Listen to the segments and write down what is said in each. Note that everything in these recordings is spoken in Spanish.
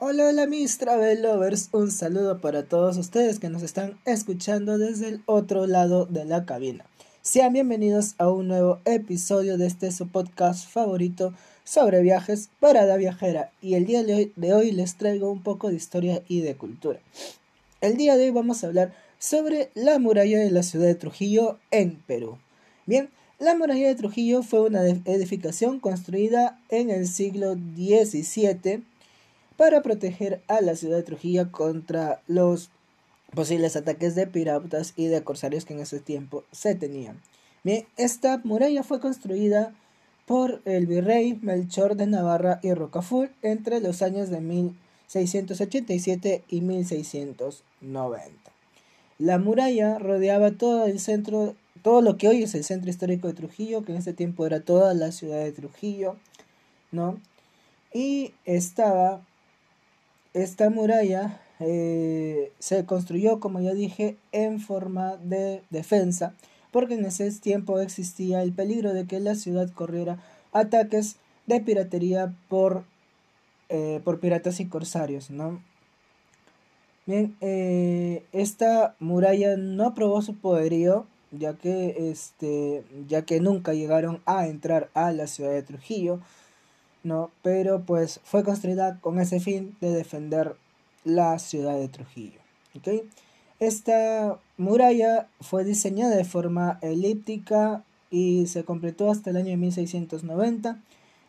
Hola, hola mis travel lovers, un saludo para todos ustedes que nos están escuchando desde el otro lado de la cabina. Sean bienvenidos a un nuevo episodio de este su podcast favorito sobre viajes, Parada Viajera, y el día de hoy, de hoy les traigo un poco de historia y de cultura. El día de hoy vamos a hablar sobre la muralla de la ciudad de Trujillo en Perú. Bien, la muralla de Trujillo fue una edificación construida en el siglo XVII para proteger a la ciudad de Trujillo contra los posibles ataques de piratas y de corsarios que en ese tiempo se tenían. Esta muralla fue construida por el virrey Melchor de Navarra y Rocafort entre los años de 1687 y 1690. La muralla rodeaba todo el centro, todo lo que hoy es el centro histórico de Trujillo, que en ese tiempo era toda la ciudad de Trujillo, ¿no? Y estaba esta muralla eh, se construyó, como ya dije, en forma de defensa, porque en ese tiempo existía el peligro de que la ciudad corriera ataques de piratería por, eh, por piratas y corsarios, ¿no? Bien, eh, esta muralla no probó su poderío, ya que, este, ya que nunca llegaron a entrar a la ciudad de Trujillo, ¿no? Pero pues fue construida con ese fin de defender la ciudad de Trujillo, Esta muralla fue diseñada de forma elíptica y se completó hasta el año 1690.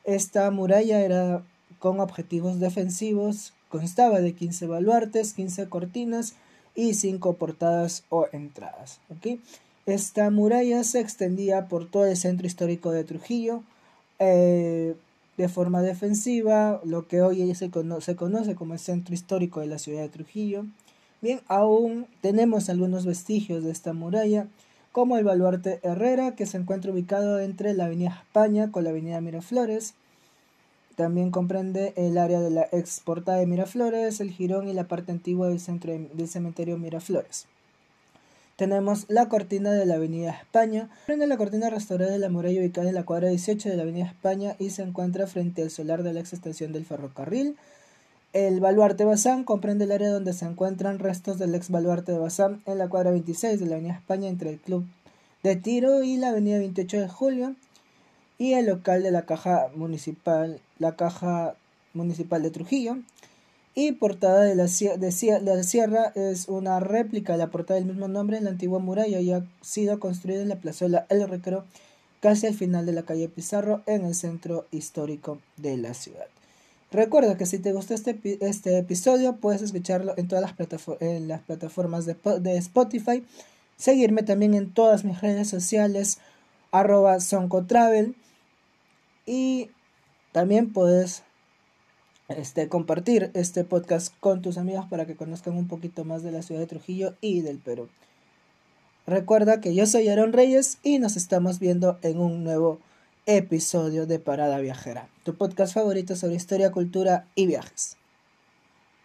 Esta muralla era con objetivos defensivos, constaba de 15 baluartes, 15 cortinas y 5 portadas o entradas. Esta muralla se extendía por todo el centro histórico de Trujillo. Eh, de forma defensiva, lo que hoy se, conoce como el centro histórico de la ciudad de Trujillo. Bien, aún tenemos algunos vestigios de esta muralla, como el baluarte Herrera, que se encuentra ubicado entre la avenida España con la avenida Miraflores. También comprende el área de la exportada de Miraflores, el jirón y la parte antigua del, centro del cementerio Miraflores. Tenemos la cortina de la Avenida España. Prende la cortina restaurada de la muralla ubicada en la cuadra 18 de la Avenida España y se encuentra frente al solar de la ex del ferrocarril. El baluarte Bazán comprende el área donde se encuentran restos del ex baluarte de Bazán en la cuadra 26 de la Avenida España entre el Club de Tiro y la Avenida 28 de Julio y el local de la Caja Municipal, la Caja Municipal de Trujillo. Y portada de la, la sierra es una réplica de la portada del mismo nombre en la antigua muralla y ha sido construida en la plazuela El Recreo, casi al final de la calle Pizarro, en el centro histórico de la ciudad. Recuerda que si te gustó este, este episodio, puedes escucharlo en todas las plataformas de, de, Spotify. Seguirme también en todas mis redes sociales, arroba soncotravel. Y también puedes este, compartir este podcast con tus amigos para que conozcan un poquito más de la ciudad de Trujillo y del Perú. Recuerda que yo soy Aaron Reyes y nos estamos viendo en un nuevo episodio de Parada Viajera, tu podcast favorito sobre historia, cultura y viajes.